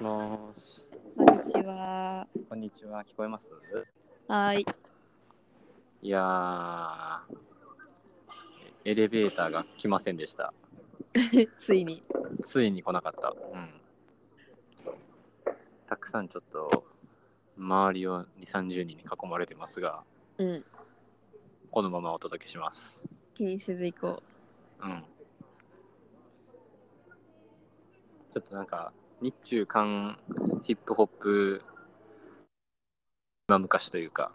します。こんにちは。こんにちは。聞こえます？はーい。いやー、エレベーターが来ませんでした。ついに。ついに来なかった。うん。たくさんちょっと、周りを2、30人に囲まれてますが、うん。このままお届けします。気にせず行こうん。ちょっとなんか、日中韓ヒップホップ、今昔というか、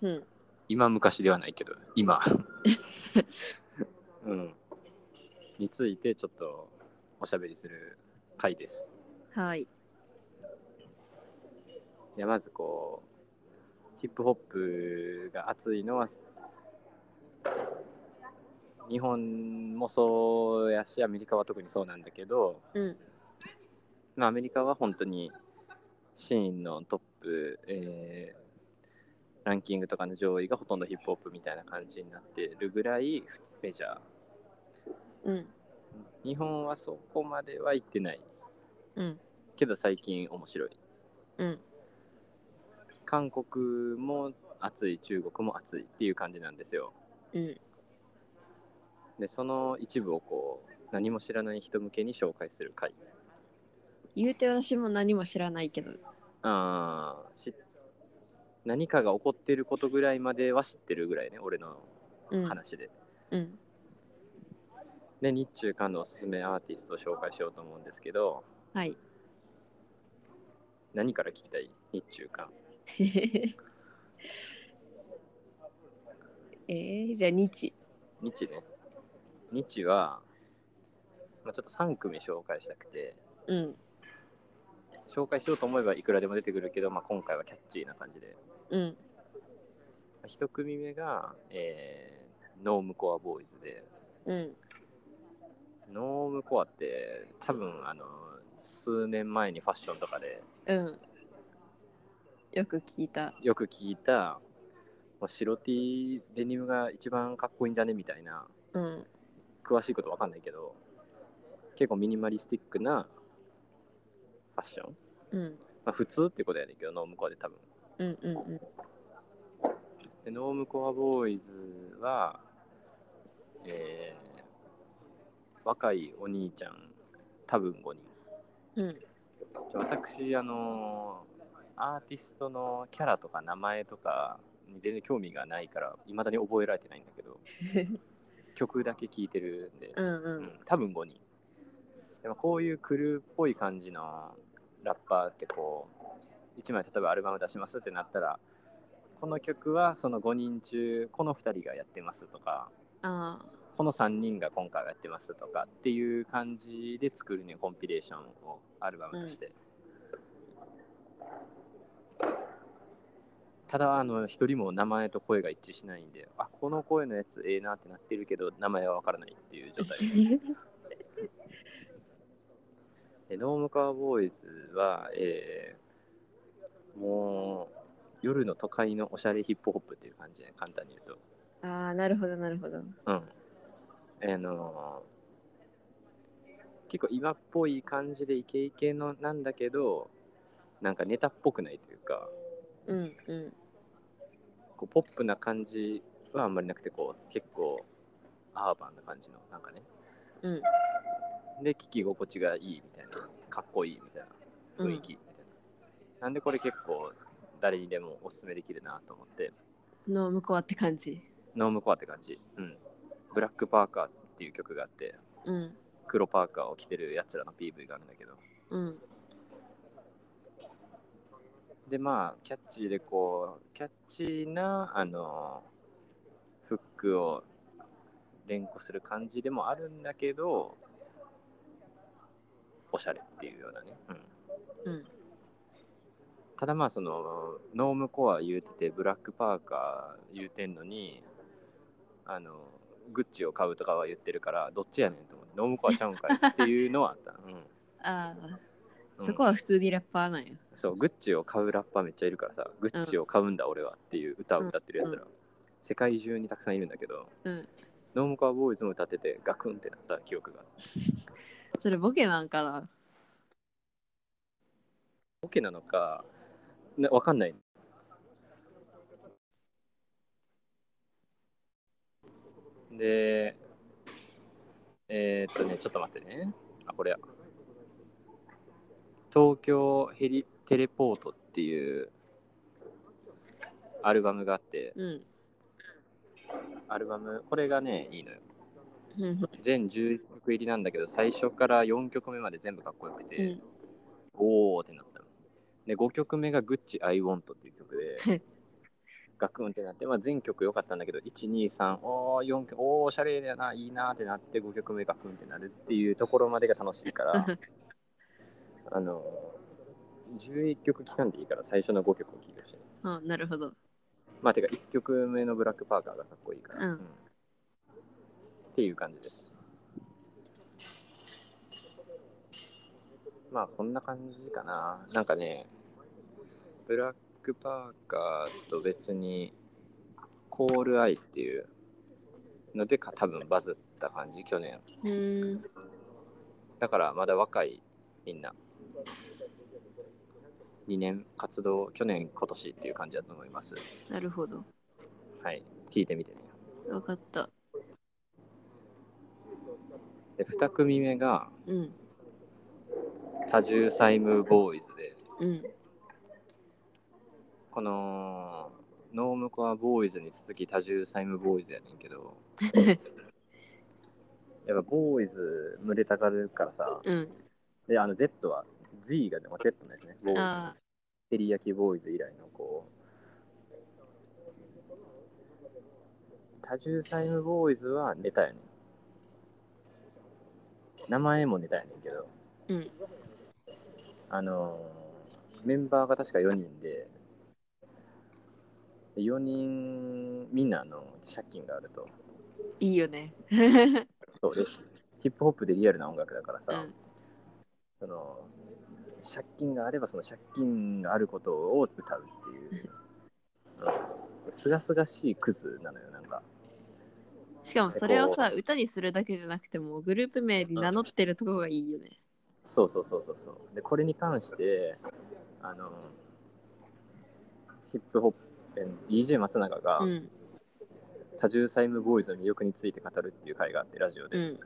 う。うん。今昔ではないけど、今。うん。についてちょっとおしゃべりする回です。はい。いや、まずこう、ヒップホップが熱いのは、日本もそうやし、アメリカは特にそうなんだけど、うん。まあ、アメリカは本当にシーンのトップ、えーランキングとかの上位がほとんどヒップホップみたいな感じになってるぐらいメジャー。うん。日本はそこまでは行ってない。うん。けど最近面白い。うん。韓国も熱い、中国も熱いっていう感じなんですよ。うん。で、その一部をこう、何も知らない人向けに紹介する回。言うて私も何も知らないけど。あーし何かが起こってることぐらいまでは知ってるぐらいね、俺のうん。話で。うん。で、日中韓のおすすめアーティストを紹介しようと思うんですけど、はい。何から聞きたい？日中韓。えー、じゃあ日。日ね。日は、まあ、ちょっと3組紹介したくて、うん。紹介しようと思えばいくらでも出てくるけど、まあ、今回はキャッチーな感じで。うん。1組目が、えーノームコアボーイズで、うん。ノームコアって多分あの数年前にファッションとかでうん。よく聞いた。よく聞いたもう白 T デニムが一番かっこいいんじゃねみたいなうん。詳しいことわかんないけど結構ミニマリスティックなファッション、うん。まあ、普通ってことやねんけどノームコアで多分うん。うん。うん。でノームコアボーイズは、えー若いお兄ちゃん多分5人うん。私あのアーティストのキャラとか名前とかに全然興味がないからいまだに覚えられてないんだけど 曲だけ聴いてるんで、うん。う。うんん多分5人でもこういうクルーっぽい感じのラッパーってこう1枚例えばアルバム出しますってなったらこの曲はその5人中この2人がやってますとかあこの3人が今回はやってますとかっていう感じで作るねコンピレーションをアルバムとして、ただあの一人も名前と声が一致しないんであこの声のやつええなってなってるけど名前はわからないっていうあ。状態。で ノームカーボーイズは、えーもう夜の都会のおしゃれヒップホップっていう感じで簡単に言うとああ、なるほど、なるほど。うん。あのー結構今っぽい感じでイケイケのなんだけど、なんかネタっぽくないというか、うん。うん。こうポップな感じはあんまりなくて、こう結構アーバンな感じの、なんかね。うん。で、聞き心地がいいみたいな、かっこいいみたいな雰囲気みたいな。なんでこれ結構誰にでもおすすめできるなと思って、の向こうって感じ。ノームコアって感じ。うん。ブラックパーカーっていう曲があって、うん。黒パーカーを着てるやつらの PV があるんだけど、うん。でまあキャッチーでこうキャッチーなあのフックを連呼する感じでもあるんだけどおしゃれっていうようなね、うん、うん。ただまあそのノームコア言うててブラックパーカー言うてんのにあのグッチを買うとかは言ってるからどっちやねんと思ってノームコアちゃうんかいっていうのはあった、うん。ああ、うん。そこは普通にラッパーなんや。そう、グッチを買うラッパーめっちゃいるからさ、グッチを買うんだ俺はっていう歌を歌ってるやつら、うん。世界中にたくさんいるんだけど、うん。ノームカーボーイズも歌っててガクンってなった記憶が。それボケなんかな？ケなのか、ね、わかんない。で、えーっとね、ちょっと待ってね。あ、これや。東京ヘリテレポートっていうアルバムがあって、うん。アルバム、これがね、いいのよ。うん。全11曲入りなんだけど、最初から4曲目まで全部かっこよくて、うん。おーってなったの。で、5曲目がグッチ I Want っていう曲で、ガクンってなって、まあ、全曲良かったんだけど、1、2、3、おー、4曲、おー、おしゃれだな、いいなってなって、5曲目ガクンってなるっていうところまでが楽しいから、あの、11曲期間でいいから最初の5曲を聴いてほしい。あ、なるほど。まあ、てか1曲目のブラックパーカーがかっこいいから。うんっていう感じです。まあ、こんな感じかな。なんかね、ブラックパーカーと別に、コールアイっていうのでか多分バズった感じ、去年。だからまだ若いみんな。2年活動、去年、今年っていう感じだと思います。なるほど。はい。聞いてみてね。わかった。で、2組目がうん。多重債務ボーイズで、うん。このノームコアボーイズに続き多重債務ボーイズやねんけど やっぱボーイズ群れたがるからさうん。であの Z は Z がでも Z のやつね。ボーイズあ照り焼きボーイズ以来のこう。多重債務ボーイズはネタやねん。名前もネタやねんけど。うん。あのーメンバーが確か4人で、で4人みんなあの借金があると。いいよね。そう。でヒップホップでリアルな音楽だからさ、うん。その借金があればその借金があることを歌うっていう、うん、すがすがしいクズなのよなんかしかもそれをさ、歌にするだけじゃなくても、グループ名に名乗ってるとこがいいよね。そうそうそうそうそうでこれに関してあのヒップホップ DJ 松永が、うん。多重債務ボーイズの魅力について語るっていう回があってラジオで、うん。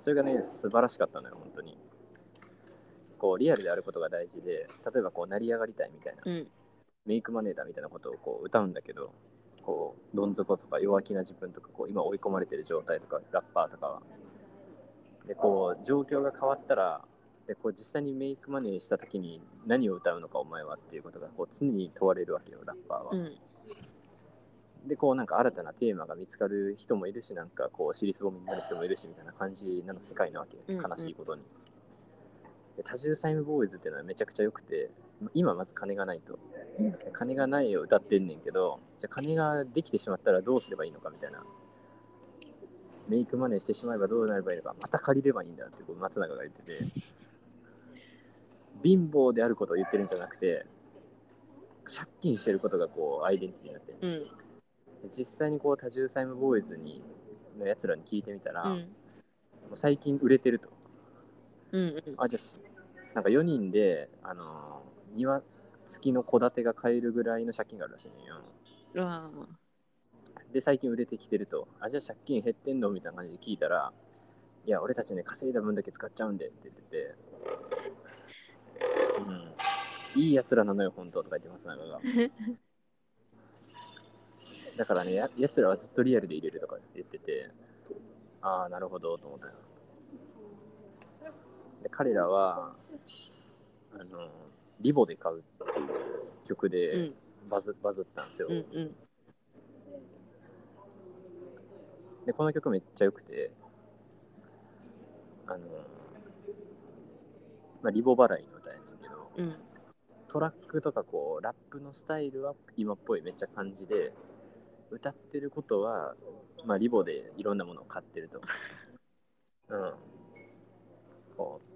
それがね素晴らしかったのよ本当にこうリアルであることが大事で例えばこう成り上がりたいみたいな、うん。メイクマネーだみたいなことをこう歌うんだけどこうどん底とか弱気な自分とかこう今追い込まれてる状態とかラッパーとかはでこう状況が変わったらでこう実際にメイクマネーした時に何を歌うのかお前はっていうことがこう常に問われるわけよラッパーは、うん。でこうなんか新たなテーマが見つかる人もいるしなんかこう尻すぼみになる人もいるしみたいな感じなの世界なわけ、うんうん悲しいことにで多重債務ボーイズっていうのはめちゃくちゃ良くて今まず金がないと、うん金がないを歌ってんねんけどじゃあ金ができてしまったらどうすればいいのかみたいなメイクマネーしてしまえばどうなればいいのかまた借りればいいんだってこう松永が言ってて貧乏であることを言ってるんじゃなくて借金してることがこうアイデンティティになってるうん。実際にこう多重債務ボーイズにのやつらに聞いてみたら、もうん。う最近売れてると。うん。うん。あ、じゃあ、なんか4人で、あのー庭付きの戸建てが買えるぐらいの借金があるらしいんよ。あで、最近売れてきてると。あ、じゃあ借金減ってんのみたいな感じで聞いたら、いや、俺たちね、稼いだ分だけ使っちゃうんでって言ってて、うん、いいやつらなのよ、本当とか言ってます、なんかが。だからねや、やつらはずっとリアルで入れるとか言ってて、ああ、なるほど、と思ったよ。で、彼らは、あの、リボで買うっていう曲うでん。バズ,、バズったんですよ。うん。うん。で、この曲めっちゃ良くて、あの、まあ、リボ払いの歌やねんけど、うん。トラックとかこう、ラップのスタイルは今っぽいめっちゃ感じで、歌ってることは、まあ、リボでいろんなものを買ってると。うん。こう、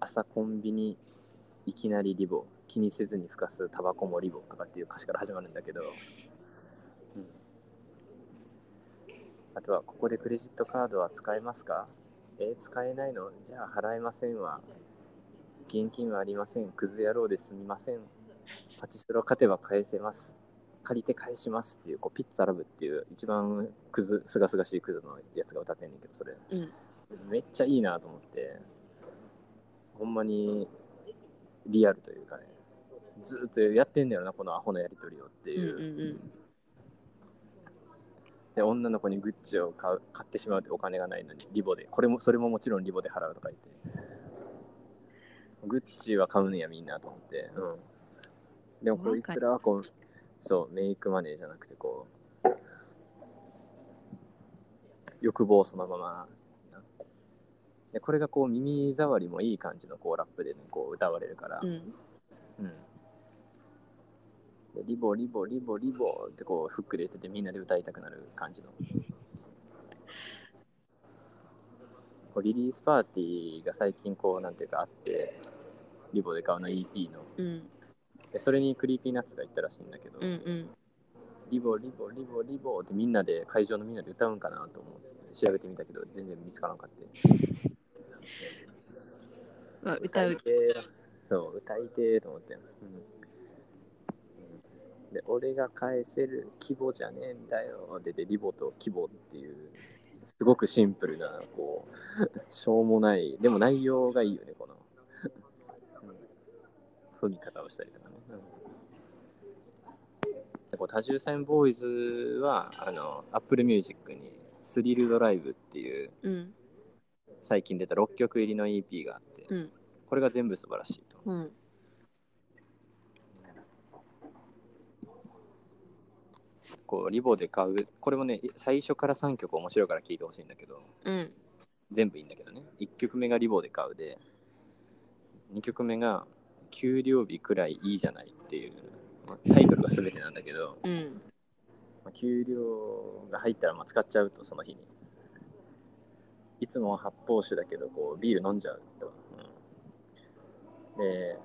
朝コンビニ、いきなりリボ、気にせずにふかすタバコもリボとかっていう歌詞から始まるんだけど、うん。あとは、ここでクレジットカードは使えますか？えー使えないの？じゃあ払えませんわ。現金はありません。クズ野郎ですみません。パチスロ勝てば返せます。借りて返しますっていう、こうピッツァラブっていう一番クズ、すがすがしいクズのやつが歌ってんねんけど、それ。うん。めっちゃいいなと思って、ほんまにリアルというかね、ずーっとやってんだよな、このアホのやりとりをってうんいう。うんうん。で、女の子にグッチを買う買ってしまうってお金がないのに、リボで、これも、それももちろんリボで払うとか言って、グッチは買うんや、みんなと思って。うん。でも、こいつらはこう、そう、メイクマネーじゃなくて、こう、欲望そのまま。でこれがこう耳障りもいい感じのこうラップで、ね、こう歌われるから、うん。うんでリボリボリボリボってこうフックで言っててみんなで歌いたくなる感じの こうリリースパーティーが最近こうなんていうかあってリボで買うの EP のうん。でそれに Creepy Nuts が言ったらしいんだけど、うんうん。リボリボリボリボってみんなで会場のみんなで歌うんかなと思って調べてみたけど全然見つからなかったまあ、歌う。てーそう歌いてーと思って、うん。で俺が返せる規模じゃねえんだよ。ででリボと規模っていうすごくシンプルなこう しょうもないでも内容がいいよねこの、うん、踏み方をしたりとかね、うん。でこう多重線ボーイズはあの Apple Music にスリルドライブっていううん。最近出た6曲入りの EP があって、うん。これが全部素晴らしいと。うん。こうリボで買う、これもね、最初から3曲面白いから聴いてほしいんだけど、うん。全部いいんだけどね。1曲目がリボで買うで、2曲目が給料日くらいいいじゃないっていう、まあタイトルが全てなんだけど、うん。まあ給料が入ったらまあ使っちゃうと、その日に。いつもは発泡酒だけど、こうビール飲んじゃうと。うん、で、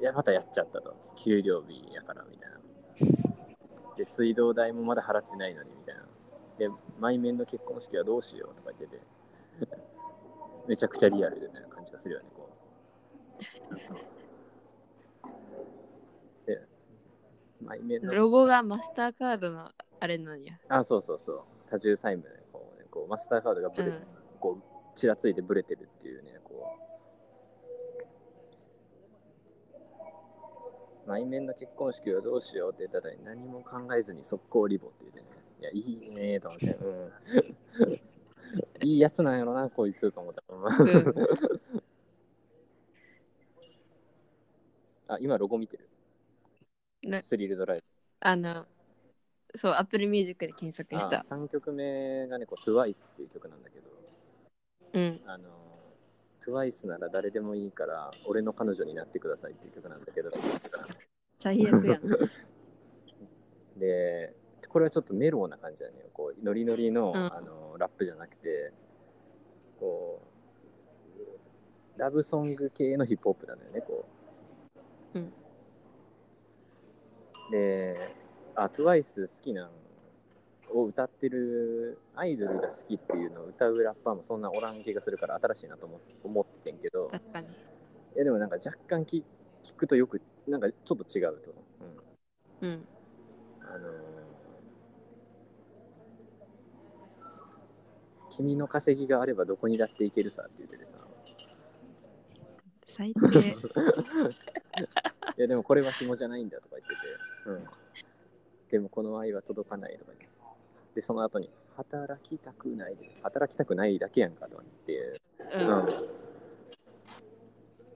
いや、またやっちゃったと。給料日やからみたいな。で、水道代もまだ払ってないのにみたいな。で、毎面の結婚式はどうしようとか言ってて、めちゃくちゃリアルな感じがするよね、こう。で、毎面のロゴがマスターカードのあれなんや。あ、そうそうそう。多重債務で、こうね、こうマスターカードがブレ、うんこう、ちらついてブレてるっていうね、こう。内面の結婚式はどうしようって言った時に何も考えずに速攻リボって言ってね。いや、いいねーと思って。うん。いいやつなんやろな、こいつと思った。うん。あ、今ロゴ見てる？なスリルドライブ。あの、そう、Apple Music で検索した。3曲目がね、こう、TWICE っていう曲なんだけど、うん。あの、TWICE なら誰でもいいから、俺の彼女になってくださいっていう曲なんだけど、最悪やん。で、これはちょっとメロウな感じだね。こう、ノリノリの,、うんあのラップじゃなくて、こう、ラブソング系のヒップホップなのよね、こう。うんで、あ、TWICE 好きなんを歌ってるアイドルが好きっていうのを歌うラッパーもそんなおらん気がするから新しいなと思思ってんけど、確かに。いやでもなんか若干き聞くとよくなんかちょっと違うと、う。ん、うん。あのー君の稼ぎがあればどこにだって行けるさって言っててさ。最低。いやでもこれは紐じゃないんだとか言ってて、うん、でもこの愛は届かないとか言ってでその後に働きたくないで働きたくないだけやんかとか言ってうん。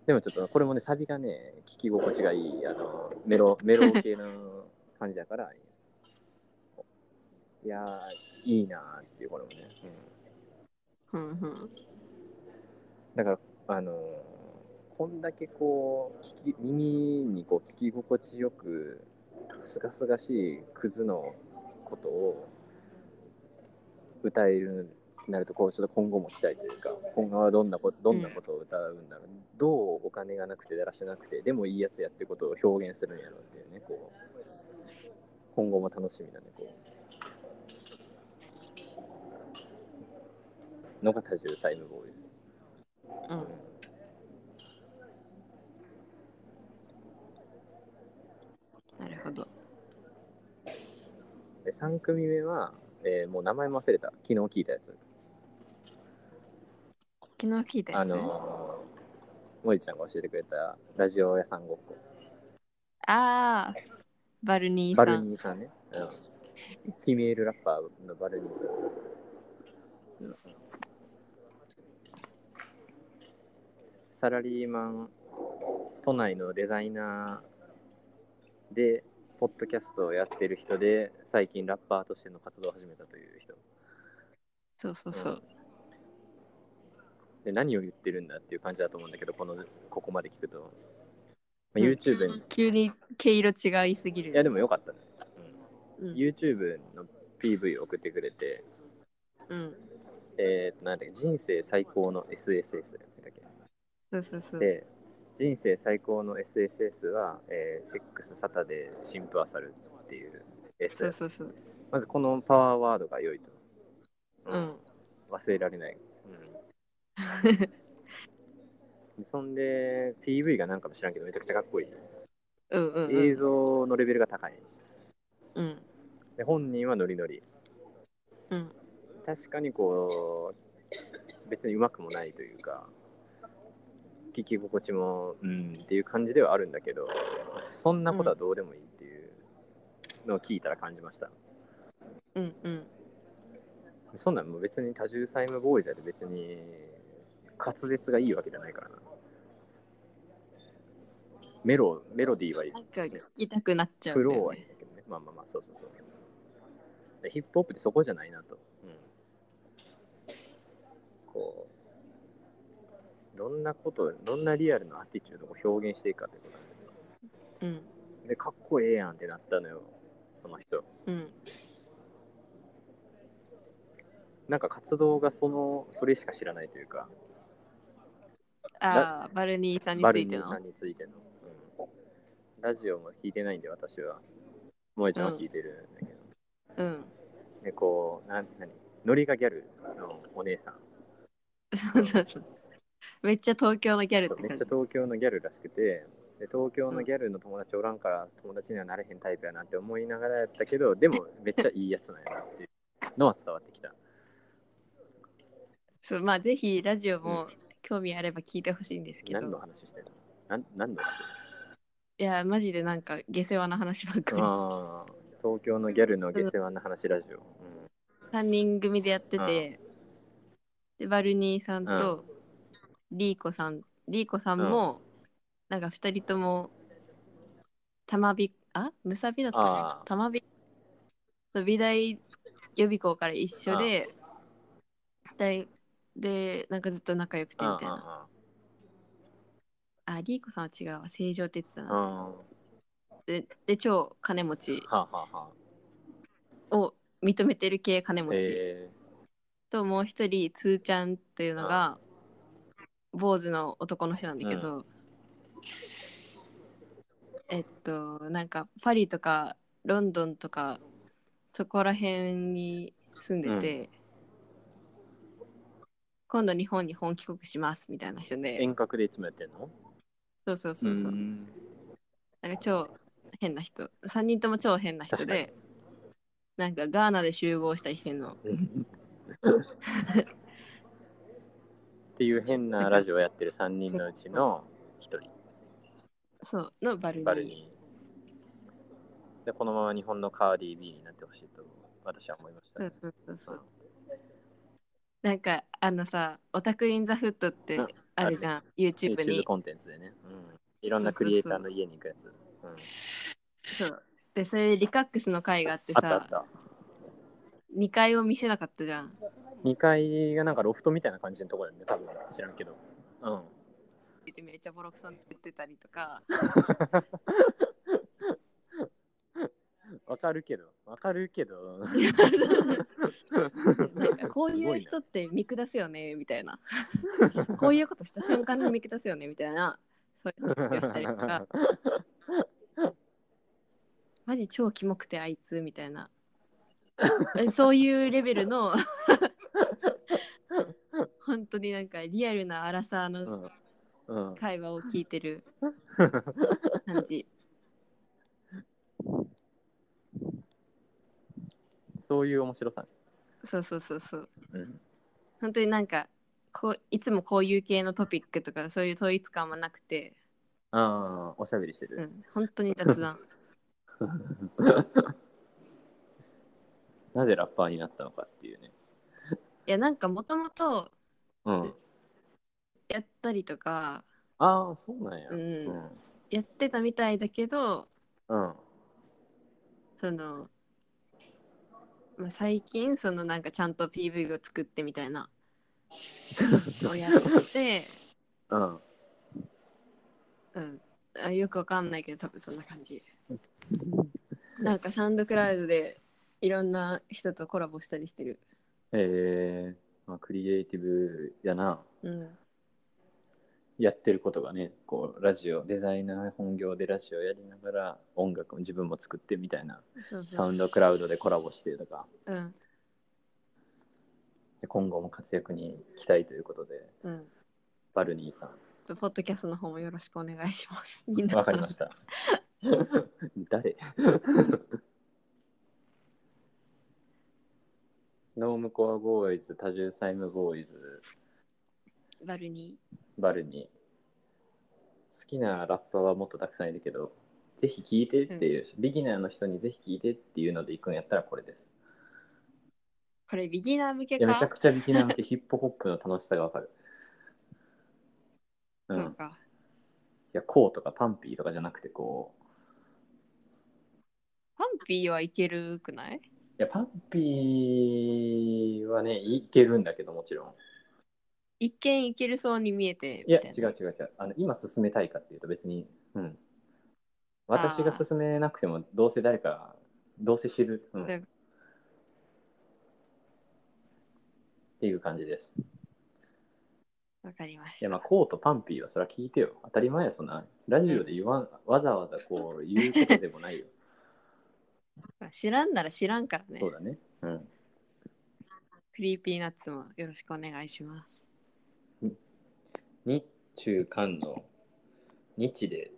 でもちょっとこれもね、サビがね、聞き心地がいい、あの、メロ、メロ系の感じだから、いやー、いいなーっていう、これもね。うん、うんうん。だから、あのーこんだけこう、聞き、耳にこう、聞き心地よく、すがすがしいクズのことを歌えるなるとこうちょっと今後も期待というか今後はどんなことどんなことを歌うんだろう、うん、どうお金がなくてだらしなくてでもいいやつやってことを表現するんやろうっていうねこう。今後も楽しみだねこう。のが重債務ボーイです、うん、うん、なるほど。で3組目はえーもう名前も忘れた。昨日聞いたやつ。昨日聞いたやあつ。のー、もりちゃんが教えてくれたラジオ屋さんごっこ。ああ、バルニーバルさん。ニーさんね。うん。フィメールラッパーのバルニーさん。うんサラリーマン、都内のデザイナーで、ポッドキャストをやってる人で、最近ラッパーとしての活動を始めたという人。そうそうそう。で何を言ってるんだっていう感じだと思うんだけど、このここまで聞くと。まあうん YouTube に、急に毛色違いすぎる。いやでもよかったね。うんうん。YouTube の PV を送ってくれて、うん。えー、となんだっけ人生最高の SSS だっけそうそうそう。で、人生最高の SSS は、えーセックスサタデーシンプアサルっていうやつそうそうそう。まずこのパワーワードが良いと。うん。忘れられない。うん、そんで、PV がなんかも知らんけど、めちゃくちゃかっこいい。うんうん映うん。像のレベルが高い。うん。で本人はノリノリ。うん。確かにこう、別にうまくもないというか、聞き心地も、うんっていう感じではあるんだけど、そんなことはどうでもいいっていうのを聞いたら感じました。うんうん。そんなんもう別に多重債務ボーイズで別に滑舌がいいわけじゃないからな。メロ、メロディーはいいなんか聞きたくなっちゃうね、ローはいいんだけどね。まあまあまあ、そうそうそう。でヒップホップってそこじゃないなと。うん。こう、どんなこと、どんなリアルなアティチュードを表現していくかってことなんだうん。けど。で、かっこええやんってなったのよ、その人。うん。なんか活動がその、それしか知らないというか、ああ、バルニーさんにバついての？ルニーさん。についての。うん、ラジオも聞いてないんで、私は。萌えちゃんは聞いてるんだけど。うん。で、こう、なん、なに、ノリがギャルのお姉さん。そうそうそう。めっちゃ東京のギャルってめっちゃ。東京のギャルらしくて、で東京のギャルの友達おらんから友達にはなれへんタイプやなって思いながらやったけど、でもめっちゃいいやつなんやなっていうのは伝わってきた。そう、まあぜひラジオも興味あれば聞いてほしいんですけ何のど。話してんの？なん何の話？いや、マジでなんか下世話な話ばっかり。ああ、東京のギャルの下世話な話ラジオ。3人組でやってて、でバルニーさんとリーコさん、リーコさんも、なんか2人とも、たまび、あ？むさびだったあかーたまび、そう美大予備校から一緒で、で、で、なんかずっと仲良くてうん。みたいな。ああ、リーコさんは違うわ、成城哲也あ、ああ、な。で、で超金持ち。を認めてる系金持ち。えともう一人つーちゃんっていうのが坊主の男の人なんだけど、えっとなんかパリとかロンドンとかそこら辺に住んでて、今度日本に本帰国しますみたいな人ー、で。遠隔でいつもやってんの？そうそうそうそう、ん。なんか超変な人。3人とも超変な人でなんかガーナで集合したりしてんの っていう変なラジオやってる3人のうちの1人。そうのバルニーバルニー。で、このまま日本のカーディー B になってほしいと私は思いました、そうそうそうそう。なんかあのさ、オタクインザフットってうんあるじゃん、YouTube YouTube に。コンテンツでね。うん。いろんなクリエイターの家に行くやつ。うん。そうで、それでリカックスの回があってさあったあっ、た。2階を見せなかったじゃん。2階がなんかロフトみたいな感じのところだよね、多分知らんけど。うん。めっちゃボロクソに言ってたりとか、わかるけど、わかるけど。なんかこういう人って見下すよねみたいな。こういうことした瞬間に見下すよねみたいな、そういう発表したりとか、マジ超キモくてあいつみたいな。えそういうレベルの本当になんかリアルなアラサーの。会話を聞いてる感じ。そういう面白さね。そうそうそうそううん。本当になんかこういつもこういう系のトピックとかそういう統一感はなくて、ああ、おしゃべりしてる。うん、本当に雑談 なぜラッパーになったのかっていうね。いやなんかもともとうん。やったりとかああ、そうなんや。うんうん。やってたみたいだけどうん。その、まあ、最近そのなんかちゃんと PV を作ってみたいなをやって、うん。うん、あよくわかんないけど多分そんな感じ なんかサウンドクラウドでいろんな人とコラボしたりしてるえー、まあ、クリエイティブやな。うん。やってることがね、こう、ラジオ、デザイナー本業でラジオやりながら音楽も自分も作ってみたいな、サウンドクラウドでコラボしてとか、うん。で今後も活躍に期待ということで、うん。バルニーさん、ポッドキャストの方もよろしくお願いします。わかりました。誰？ノームコアボーイズ、多重債務ボーイズ、バルニバルニー。好きなラッパーはもっとたくさんいるけど、ぜひ聴いてっていう、ビギナーの人にぜひ聴いてっていうので行くんやったらこれです。これビギナー向けいや、めちゃかくちゃビギナーってヒップホップの楽しさがわかる。うん。いそうかや、こうとかパンピーとかじゃなくて、こう、パンピーはいけるくないい？や、パンピーはね、いけるんだけど、もちろん。一見いけるそうに見えていや、みたな違う違う違う。あの今進めたいかっていうと別に、うん。私が進めなくても、どうせ誰か、どうせ知る。うん。うんっていう感じです。わかりましいや、たまあ、コーとパンピーはそれは聞いてよ。当たり前や、そんな。ラジオで言わん、わざわざこう言うことでもないよ。知らんなら知らんからねそうだね。うん。クリーピーナッツもよろしくお願いします日中韓の日で、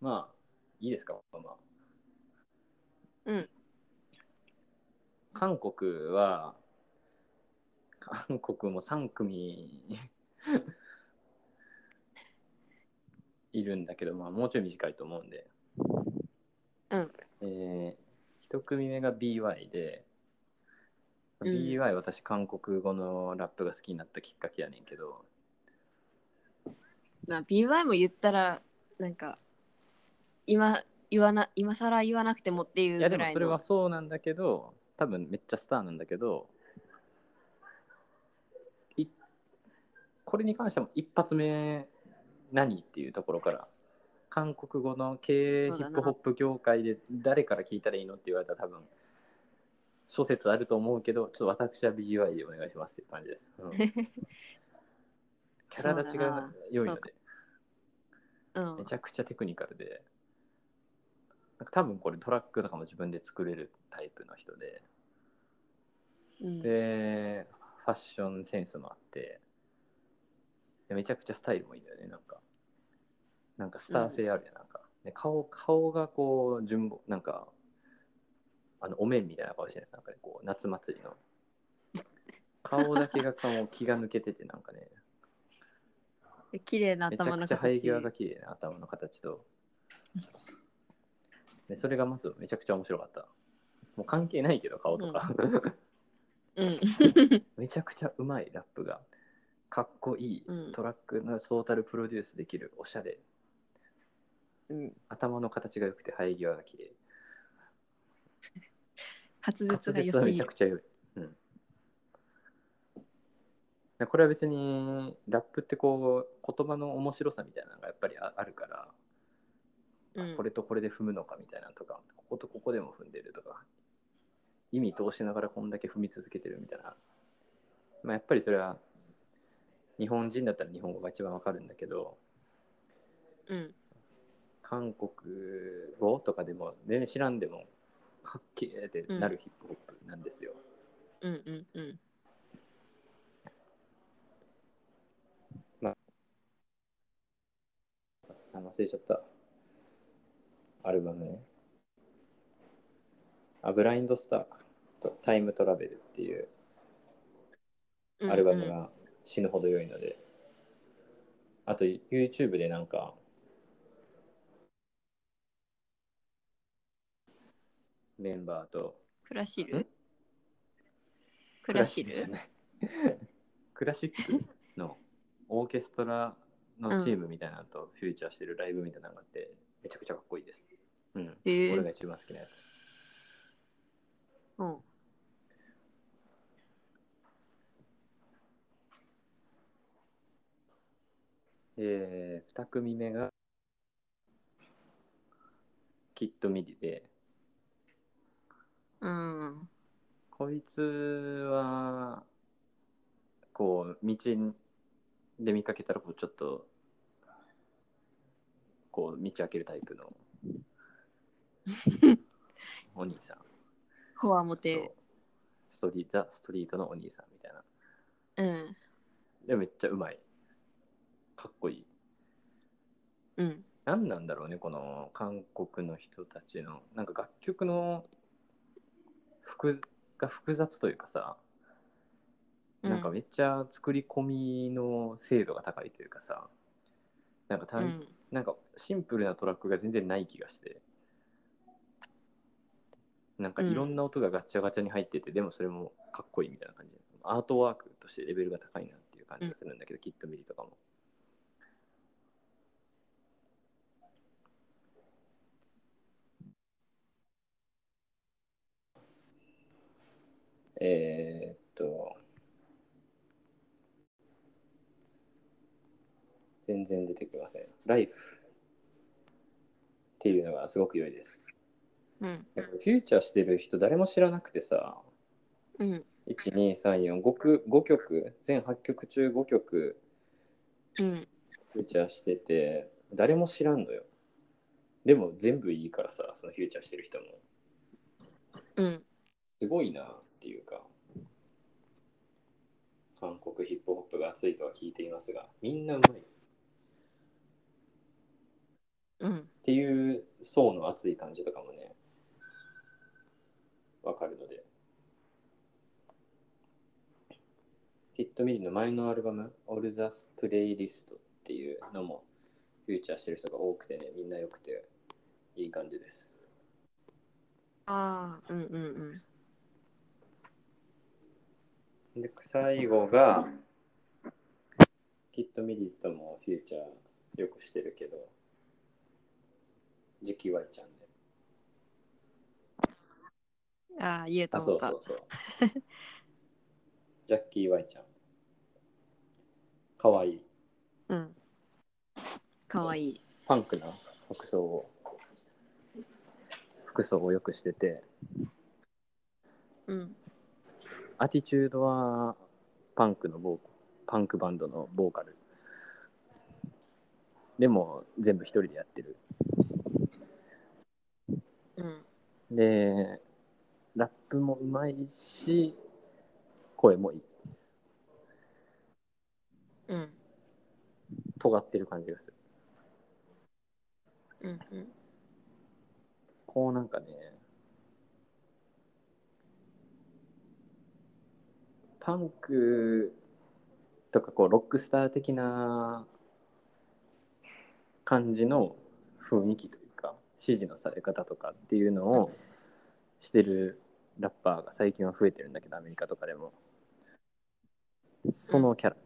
まあ、いいですか、まあ。うん。韓国は、韓国も3組 いるんだけど、まあ、もうちょい短いと思うんで。うん。えー、1組目が BY で、うん。BY 私韓国語のラップが好きになったきっかけやねんけど、まあ BY も言ったらなんか今言わな今更言わなくてもっていういやでもそれはそうなんだけど多分めっちゃスターなんだけどいこれに関しても一発目何っていうところから韓国語の経営ヒップホップ業界で誰から聞いたらいいのって言われたら多分諸説あると思うけどちょっと私は BY でお願いしますっていう感じです、うん。キャラ立ちが良いのでうん。めちゃくちゃテクニカルで。多分これトラックとかも自分で作れるタイプの人で。うん。でファッションセンスもあって。でめちゃくちゃスタイルもいいんだよねなんかなんかスター性あるやんなんか。で顔顔がこう順ぼなんかあのお面みたいな顔してるなんかねこう夏祭りの。顔だけがこう気が抜けててなんかね。綺麗なめちゃ頭のくちゃ生え形際が綺麗な頭の形と。でそれがまずめちゃくちゃ面白かった。もう関係ないけど顔とか、うん。めちゃくちゃうまいラップが。かっこいい、うん。トラックのトータルプロデュースできるおしゃれうん。頭の形が良くて生え際が綺麗。滑 滑舌が良舌はめちゃくちゃ良い、うん、でこれは別にラップってこう言葉の面白さみたいなのがやっぱりああるから、うん。これとこれで踏むのかみたいなのとかこことここでも踏んでるとか意味通しながらこんだけ踏み続けてるみたいな、まあ、やっぱりそれは日本人だったら日本語が一番わかるんだけどうん韓国語とかでも全然知らんでもかっけーってなるヒップホップなんですよ、うんうんうん。あ忘れちゃったアルバムね。あ、ブラインドスターか。とタイムトラベルっていうアルバムが死ぬほど良いので、あと YouTube でなんか、メンバーと、クラシんル？クラシルじゃない。クラシックのオーケストラのチームみたいなのとフューチャーしてるライブみたいなのがあって、めちゃくちゃかっこいいです。うん。へー。俺が一番好きなやつ。うん。えー、2組目がキットミディで、うんこいつは、こう、道で見かけたら、こう、ちょっと、こう、道開けるタイプのお兄さん。こわもてストリート、ザ・ストリートのお兄さんみたいな。うんでもめっちゃうまい。かっこいい。うん何なんだろうね、この韓国の人たちの、なんか楽曲の複が複雑というかさ、なんかめっちゃ作り込みの精度が高いというかさ、なんかた、うん。なんかシンプルなトラックが全然ない気がして、なんかいろんな音がガッチャガチャに入ってて、でもそれもかっこいいみたいな感じ。で、アートワークとしてレベルが高いなっていう感じがするんだけど、キットミリとかも。えー、っと、全然出てきません。ライフっていうのがすごく良いです。うんフューチャーしてる人誰も知らなくてさ、うん1、2、3、4、5曲、5曲、全8曲中5曲うんフューチャーしてて、誰も知らんのよ。でも全部いいからさ、そのフューチャーしてる人も。うんすごいなっていうか、韓国ヒップホップが熱いとは聞いていますが、みんなうまいっうんていう層の熱い感じとかもね、わかるので。キットミリの前のアルバム、オルザスプレイリストっていうのもフューチャーしてる人が多くてね、みんな良くていい感じです。ああうんうんうんで、最後が、キットミリともフューチャーよくしてるけど、ジキワイちゃんね。ああ言うとあ、思ったそうそうそう。ジャッキー・ワイちゃん。かわいい。うんかわいいパンクな服装を、服装をよくしてて、うんアティチュードはパンクのボーパンクバンドのボーカル。でも全部一人でやってる。うんで、ラップもうまいし、声もいい。うん尖ってる感じがする。うんうんこうなんかね、パンクとかこうロックスター的な感じの雰囲気というか、指示のされ方とかっていうのをしてるラッパーが最近は増えてるんだけど、アメリカとかでも。そのキャラ。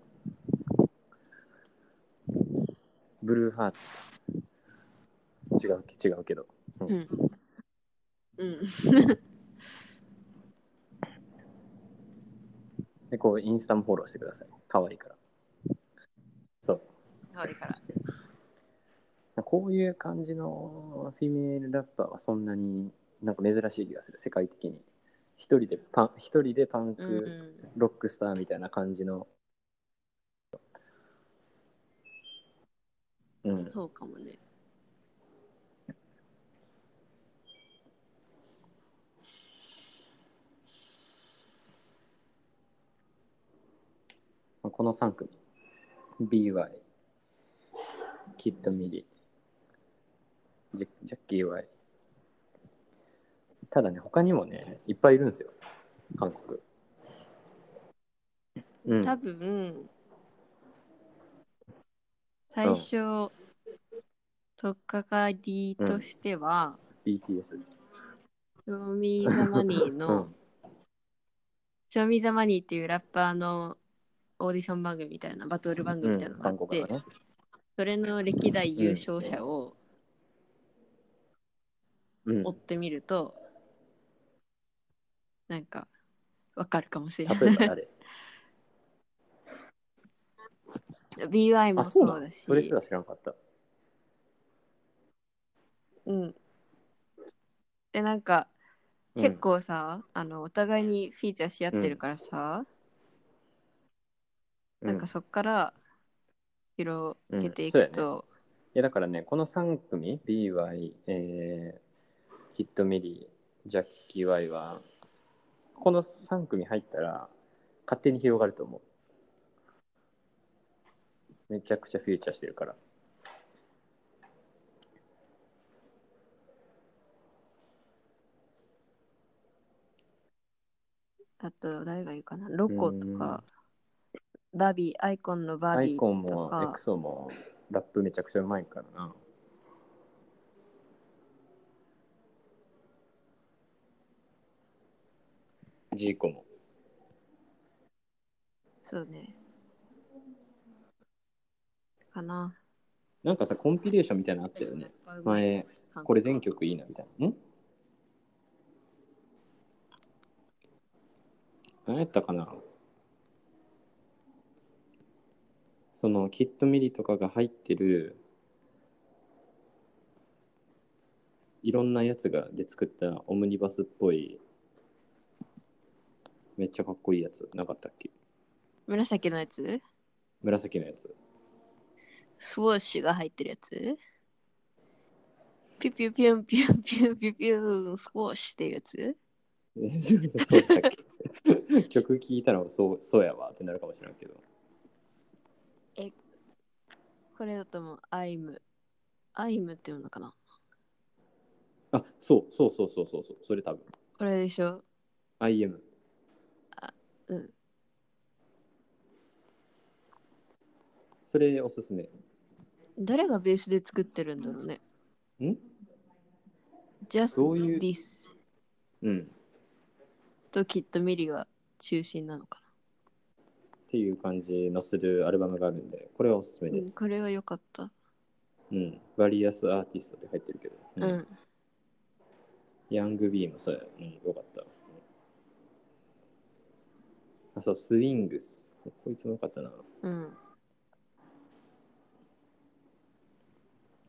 ブルーハーツ。違う、違うけど。うんうんで、こう、インスタもフォローしてください。可愛いから。そう。かわいいからこういう感じのフィメールラッパーはそんなになんか珍しい気がする、世界的に。一人でパン、一人でパンうんク、ロックスターみたいな感じの。ううんん、そうかもねこの3組。BY、キッド・ミリ、ジャッキー・ワイ、ただね、他にもね、いっぱいいるんですよ、韓国。うん、多分、最初、とっかかりとしては、BTS。Show Me the Money うのん、Show Me the Money っていうラッパーのオーディション番組みたいな、バトル番組みたいなのがあって、韓国だね。それの歴代優勝者をうん追ってみると、なんか、わかるかもしれない。BY あ、もそうだし、それすら知らなかった。うん。で、なんか、うん結構さ、あの、お互いにフィーチャーし合ってるからさ、なんかそっから広げていくうんと、いやだからね、この3組、BY、えー、キッド・ミリー、ジャッキー・ワイは、この3組入ったら、勝手に広がると思う。めちゃくちゃフィーチャーしてるから。あと誰がいるかな？ロコとか、バビー、アイコンのバアイビーとコンもエかク、ソもラップめちゃくちゃうまいからな。ジーコも。そうね。かな。なんかさ、コンピレーションみたいなのあったよね。前、これ全曲いいなみたいな。ん？何やったかな？そのキットミリとかが入ってるいろんなやつがで作ったオムニバスっぽいめっちゃかっこいいやつ。なかったっけ？紫のやつ？紫のやつ。スウォッシュが入ってるやつ？ピュピュピュンピュンピュンピュピュンスウォッシュっていうやつ？えそうだっけ？曲聴いたらそうそうやわってなるかもしれないけどこれだともう。アイム。アイムっていうのかな？あそうそうそうそうそうそうそれ多分。これでしょ？IM うん。それおすすめ。誰がベースで作ってるんだろうね。ん？Just どういう？This うん。ときっとミリが中心なのかっていう感じのするアルバムがあるんで、これはおすすめな、ですうん。。これは良かった。うん。バリアスアーティストって入ってるけど。う。ん。ヤングビーもそうや。うん、よかった。あ、そう、スウィングス。こいつもよかったな。うん。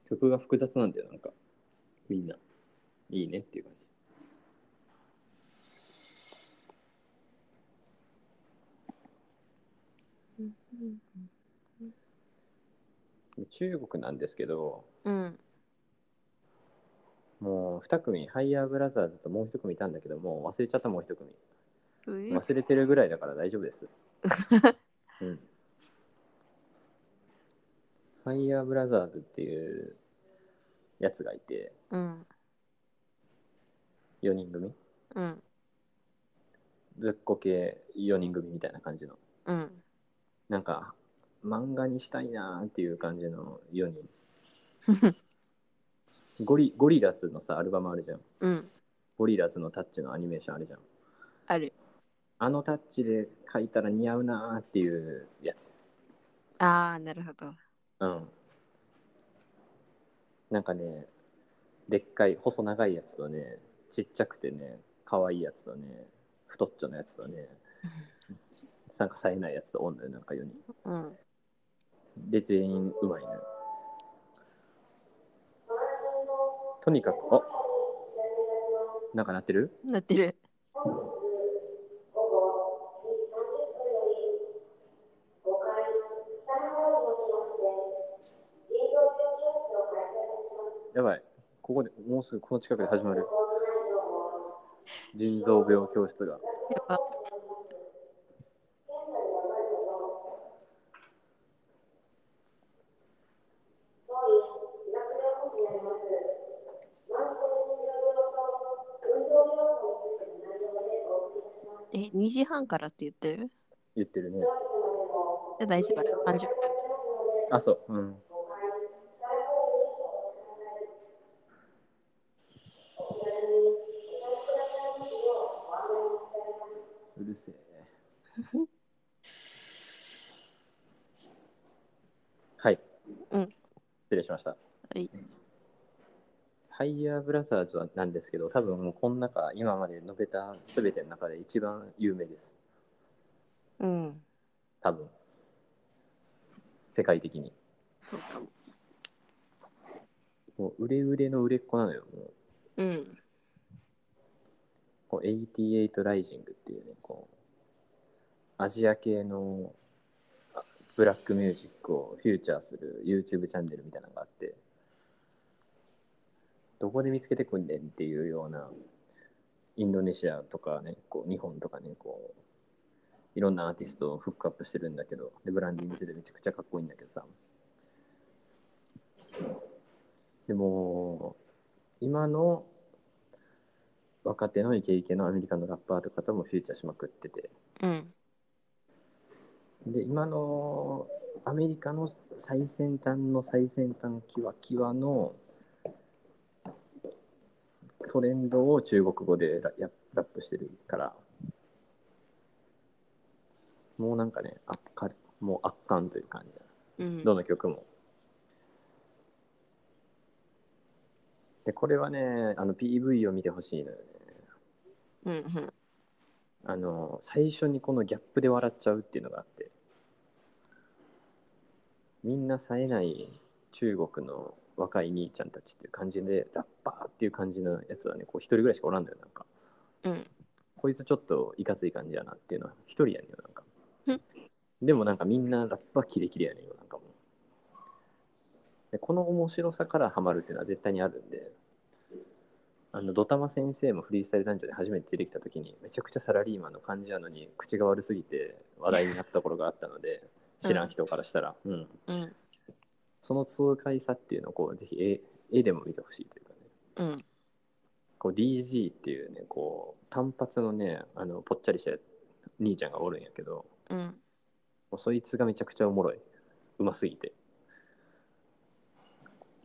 曲が複雑なんだよ、なんか。みんな。いいねっていう感じ。中国なんですけど、うん。もう2組、ハイヤーブラザーズともう1組いたんだけど、もう忘れちゃったもう1組。忘れてるぐらいだから大丈夫です。うん。ファイヤーブラザーズっていうやつがいて、うん。4人組うん。ずっこ系4人組みたいな感じの。うん。なんか、漫画にしたいなーっていう感じの4人。ゴリゴリラズのさ、アルバムあるじゃん。うん。ゴリラズのタッチのアニメーションあるじゃん。ある。あのタッチで描いたら似合うなーっていうやつ。ああ、なるほど。うん。なんかね、でっかい、細長いやつとね、ちっちゃくてね、可愛いやつとね、太っちょのやつとね、なんか冴えないやつとおんのよ、なんか4人。うん。で、全員うまいのよ。とにかく、あなんか鳴ってる？なってる。やばい。ここで、もうすぐこの近くで始まる。腎臓病教室が。やっ2時半からって言ってる？言ってるね。じゃあ大丈夫。30分。あ、そう。うん。うるせえ。はい。うん失礼しました。はい。ハイヤーブラザーズはなんですけど、多分もうこの中、今まで述べた全ての中で一番有名です。うん。多分。世界的に。そうかも。もう売れ売れの売れっ子なのよ。もううん。こう88ライジングっていうね、こう、アジア系のあブラックミュージックをフューチャーする YouTube チャンネルみたいなのがあって、どこで見つけてくんねんっていうような、インドネシアとかね、こう日本とかね、こう、いろんなアーティストをフックアップしてるんだけど、で、ブランディングしててめちゃくちゃかっこいいんだけどさ。でも、今の若手のイケイケのアメリカのラッパーとかともフューチャーしまくってて、うん。で、今のアメリカの最先端の最先端キワキワのトレンドを中国語でラやラップしてるから、もうなんかね、圧巻もう圧巻という感じだ。うん。どの曲も。で、これはね、あの PV を見てほしいのよね。うんうん。あの、最初にこのギャップで笑っちゃうっていうのがあって、みんな冴えない中国の若い兄ちゃんたちっていう感じで、ラッパーっていう感じのやつはね、こう一人ぐらいしかおらんのよ、なんか。うん。こいつちょっといかつい感じやなっていうのは一人やねんよ、なんかうん。でもなんかみんなラッパーキレキレやねんよ、なんかもう。で、この面白さからハマるっていうのは絶対にあるんで、あの、ドタマ先生もフリースタイル男女で初めて出てきた時に、めちゃくちゃサラリーマンの感じやのに、口が悪すぎて話題になったところがあったので、知らん人からしたら、うん。うん。その痛快さっていうのをこう、ぜひ絵絵でも見てほしいというかね。うん。こう DG っていうね、こう、単発のね、あの、ぽっちゃりした兄ちゃんがおるんやけど、うん。もうそいつがめちゃくちゃおもろい。うますぎて。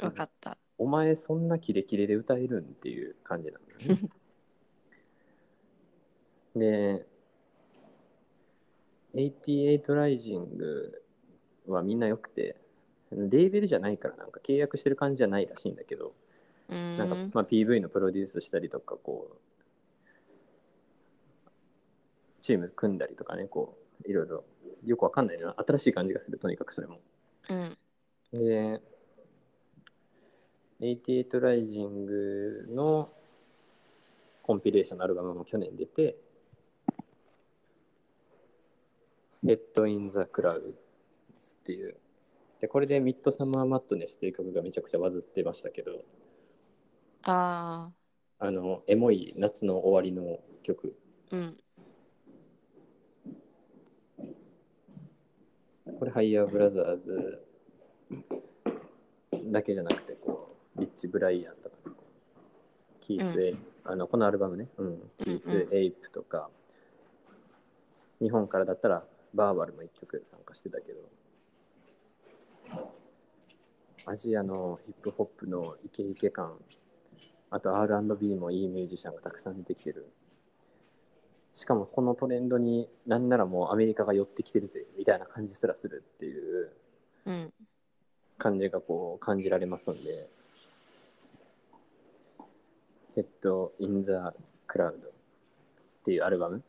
わかった。お前そんなキレキレで歌えるんっていう感じなんだよね。で、88ライジングはみんな良くて、レーベルじゃないからなんか契約してる感じじゃないらしいんだけど。なんか、まあ、PV のプロデュースしたりとか、こう、チーム組んだりとかね、こう、いろいろ、よくわかんないな。新しい感じがする、とにかくそれも。うん。で、88ライジングのコンピレーションのアルバムも去年出て、 Head In The Clouds っていう、で、これで Midsummer Madness っていう曲がめちゃくちゃバズってましたけど、ああの、エモい夏の終わりの曲。あ。うん。これ、 Higher Brothersだけじゃなくて、こう、リッチ・ブライアンとか、キース・エイプ、あの、このアルバムね、うん、キース・エイプとか、日本からだったら、バーバルも一曲参加してたけど、アジアのヒップホップのイケイケ感、あと R&B もいいミュージシャンがたくさん出てきてる。しかもこのトレンドになんならもうアメリカが寄ってきてるというみたいな感じすらするっていううん。感じがこう感じられますんで、 Head In The Clouds っていうアルバム、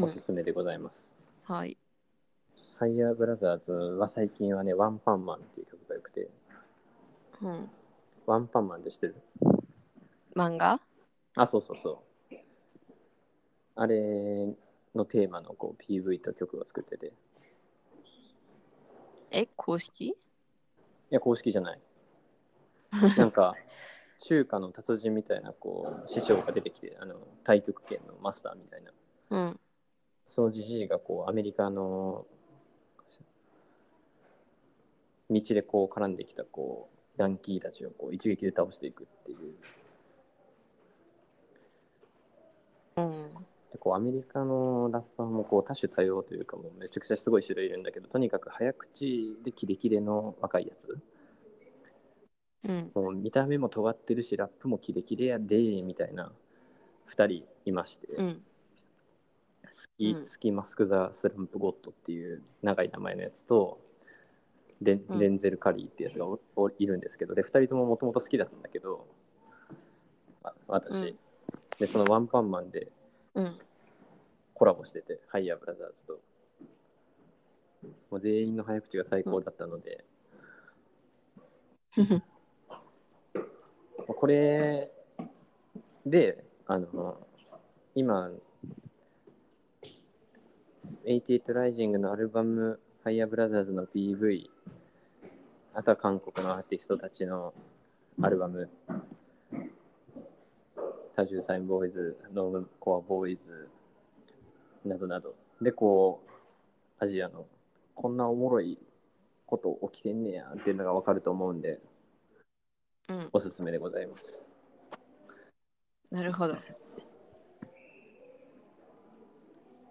おすすめでございます。はい。 Higher Brothers は最近はね、ワンパンマンっていう曲が良くて、うん。ワンパンマンって知ってる？漫画？あ、そうそうそう。あれのテーマのこう PV と曲を作ってて、いえ、公式？や、公式じゃない。なんか、中華の達人みたいなこう師匠が出てきて、あの太極拳のマスターみたいな。うん。そのじじいがこうアメリカの道でこう絡んできたこうヤンキーたちをこう一撃で倒していくっていう。うん。ででこうアメリカのラッパーもこう多種多様というかもうめちゃくちゃすごい種類いるんだけどとにかく早口でキレキレの若いやつ。うん。もう見た目も尖ってるしラップもキレキレやでみたいな2人いまして、うん。スキうん。スキマスク・ザ・スランプ・ゴッドっていう長い名前のやつとデデンゼル・カリーってやつがおおいるんですけどで2人とももともと好きだったんだけどあ私、うん。でそのワンパンマンでうん。コラボしててハイヤーブラザーズと。もう全員の早口が最高だったので、まあこれであの今88ライジングのアルバム「ファイヤーブラザーズ」の PV あとは韓国のアーティストたちのアルバム多重サインボーイズノームコアボーイズなどなど。でこうアジアのこんなおもろいこと起きてんねやっていうのが分かると思うんでうん。おすすめでございます。なるほど。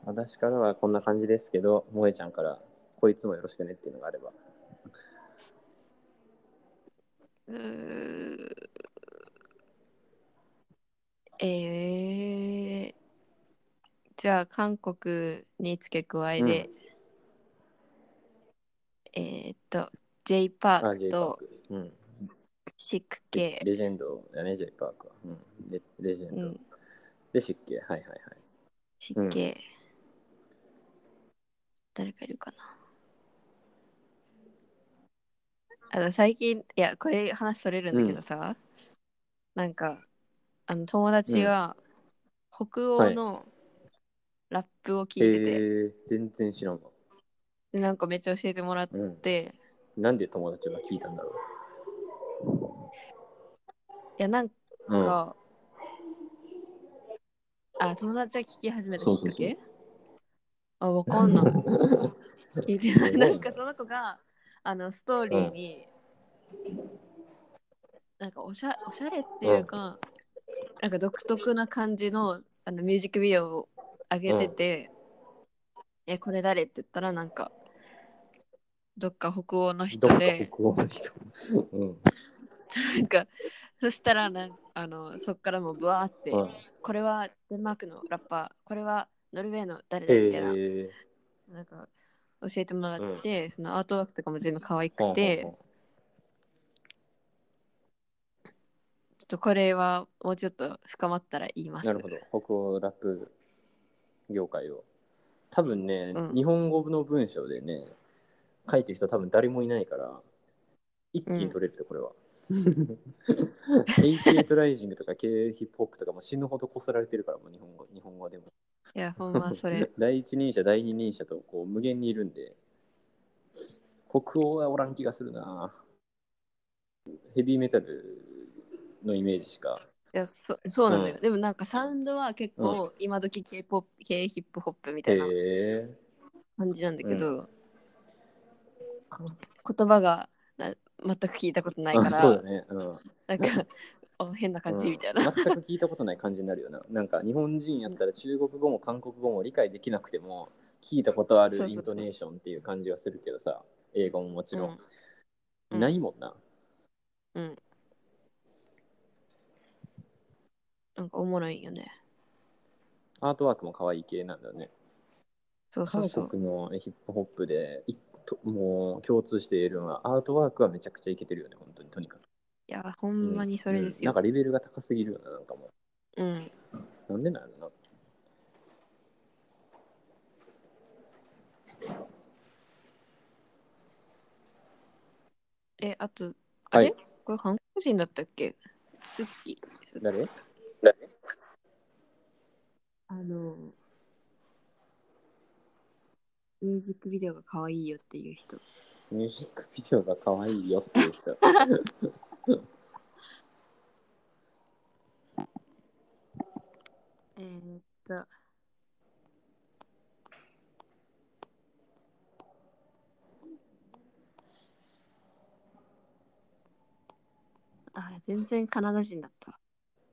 私からはこんな感じですけど萌えちゃんからこいつもよろしくねっていうのがあれば。うーえー、じゃあ韓国に付け加えで、えーっと J パークとシック系。レジェンドだね J パークは、うん、レレジェンド、うん。で湿気はいはいはい。湿気、誰かいるかな？あの最近いやこれ話それるんだけどさ、なんかあの友達が北欧のラップを聞いてて、えー、全然知らんわ、でなんかめっちゃ教えてもらっうん、てなんで友達が聞いたんだろいやなんう、うん、か、あ友達が聞き始めたきっかけ？あわかんない。聞いてなんかその子があのストーリーに、なんかおしゃおしゃれっていうか、なんか独特な感じのあのミュージックビデオを上げてて、えこれ誰って言ったらなんかどっか北欧の人で。北欧の人、うん。なんかそしたらなんあのそっからもうブワーって、うん、これはデンマークのラッパーこれはノルウェーの誰だみたいな,、えなんか教えてもらって、そのアートワークとかも全部可愛くー、て、ちょっとこれはもうちょっと深まったら言います。なるほど。北欧ラップ業界を。多分ね、うん。日本語の文章でね書いてる人多分誰もいないから一気に取れるってこれは、88ライジングとか K ヒップホップとかも死ぬほどこすられてるからもう日本語日本語でもいや、ほんまそれ。第一人者第二人者とこう無限にいるんで。北欧はおらん気がするな。ヘビーメタルのイメージしか。いや、そそうなのよ、うん。でもなんかサウンドは結構今時 K-POP、K ヒップホップみたへいなえ。感じなんだけど、言葉がな全く聞いたことないかあそうだら、ね、うん、なんか あ変な感じみたいな。うん全く聞いたことない感じになるよな。なんか日本人やったら中国語も韓国語も理解できなくても 聞いたことあるイントネーションっていう感じはするけどさ、英語ももちろん、うんないもんな。うん。なんかおもろいんよね。アートワークも可愛い系なんだよね。韓そうそうそう。国のヒップホップでいともう共通しているのはアートワークはめちゃくちゃいけてるよね、本当にとにかく。いや、ほんまにそれですよ。うんなんかレベルが高すぎるよな、なんかもうん。う。なんでなんな。え、あと、あれ、はいこれ韓国人だったっけ？スッキー。誰？あの、ミュージックビデオが可愛いよっていう人。ミュージックビデオが可愛いよっていう人。えー、っと。あ、全然カナダ人だった。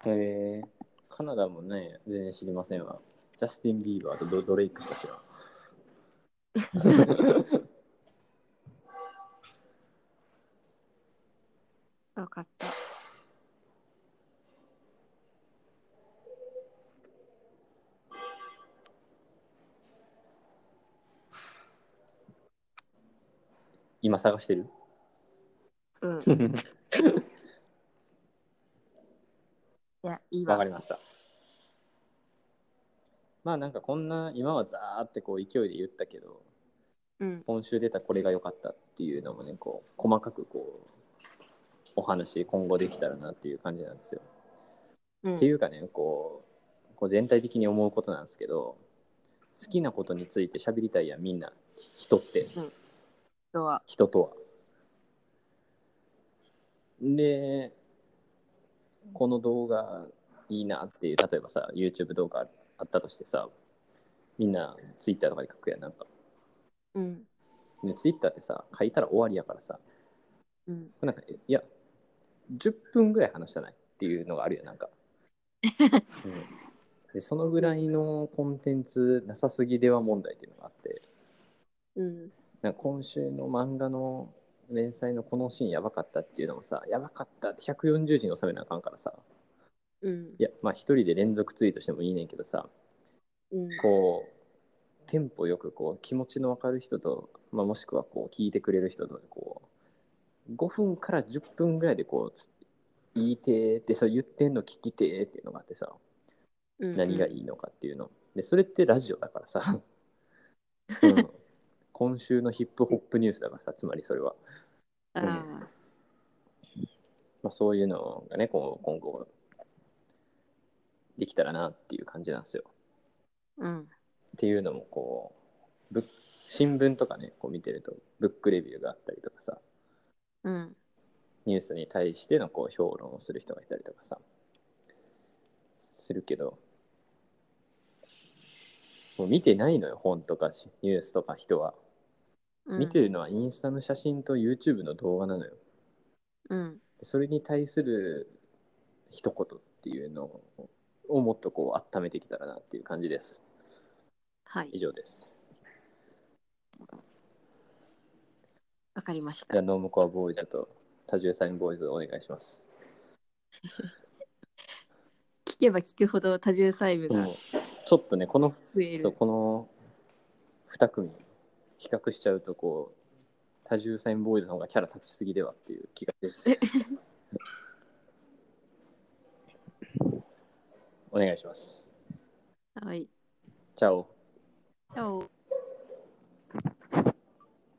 へえカナダもね、全然知りませんわ。ジャスティン・ビーバーとドドレイクしか知らん。かった。今探してる？うん。いや、いいわわか。りました。まあなんかこんな今はザーってこう勢いで言ったけどうん。今週出たこれが良かったっていうのもねこう細かくこうお話今後できたらなっていう感じなんですよ。うんっていうかねこうこう全体的に思うことなんですけど好きなことについて喋りたいやんみんな人って人は。人とは。でこの動画いいなっていう例えばさ YouTube 動画あったとしてさみんな Twitter とかで書くやんなんか。うん。で Twitter ってさ書いたら終わりやからさうん。なんかいや10分ぐらい話したないっていうのがあるよなんか。うんでそのぐらいのコンテンツなさすぎでは問題っていうのがあってうん。なんか今週の漫画の連載のこのシーンやばかったっていうのもさやばかったって140字に収めなあかんからさうんい。やまあ一人で連続ツイートしてもいいねんけどさうん。こうテンポよくこう気持ちの分かる人と、まあ、もしくはこう聞いてくれる人とこう5分から10分ぐらいでこうつ言いてーってそう言ってんの聞きてーっていうのがあってさうん何がいいのかっていうの。でそれってラジオだからさ、うん、今週のヒップホップニュースだからさつまりそれは、ああ。まあ、そういうのがねこう今後できたらなっていう感じなんですよ。うん。っていうのもこう新聞とかねこう見てるとブックレビューがあったりとかさうん。ニュースに対してのこう評論をする人がいたりとかさするけどもう見てないのよ本とかしニュースとか人はうん。見てるのはインスタの写真と YouTube の動画なのようん。それに対する一言っていうのをもっとこう温めてきたらなっていう感じですはい以。上ですわかりましたじゃあ。ノームコアボーイズと多重サインボーイズお願いします聞けば聞くほど多重細部がちょっとねこの増える。そうこの2組比較しちゃうとこう多重サインボーイズの方がキャラ立ちすぎではっていう気がして お願いしますはい。チャオチャオ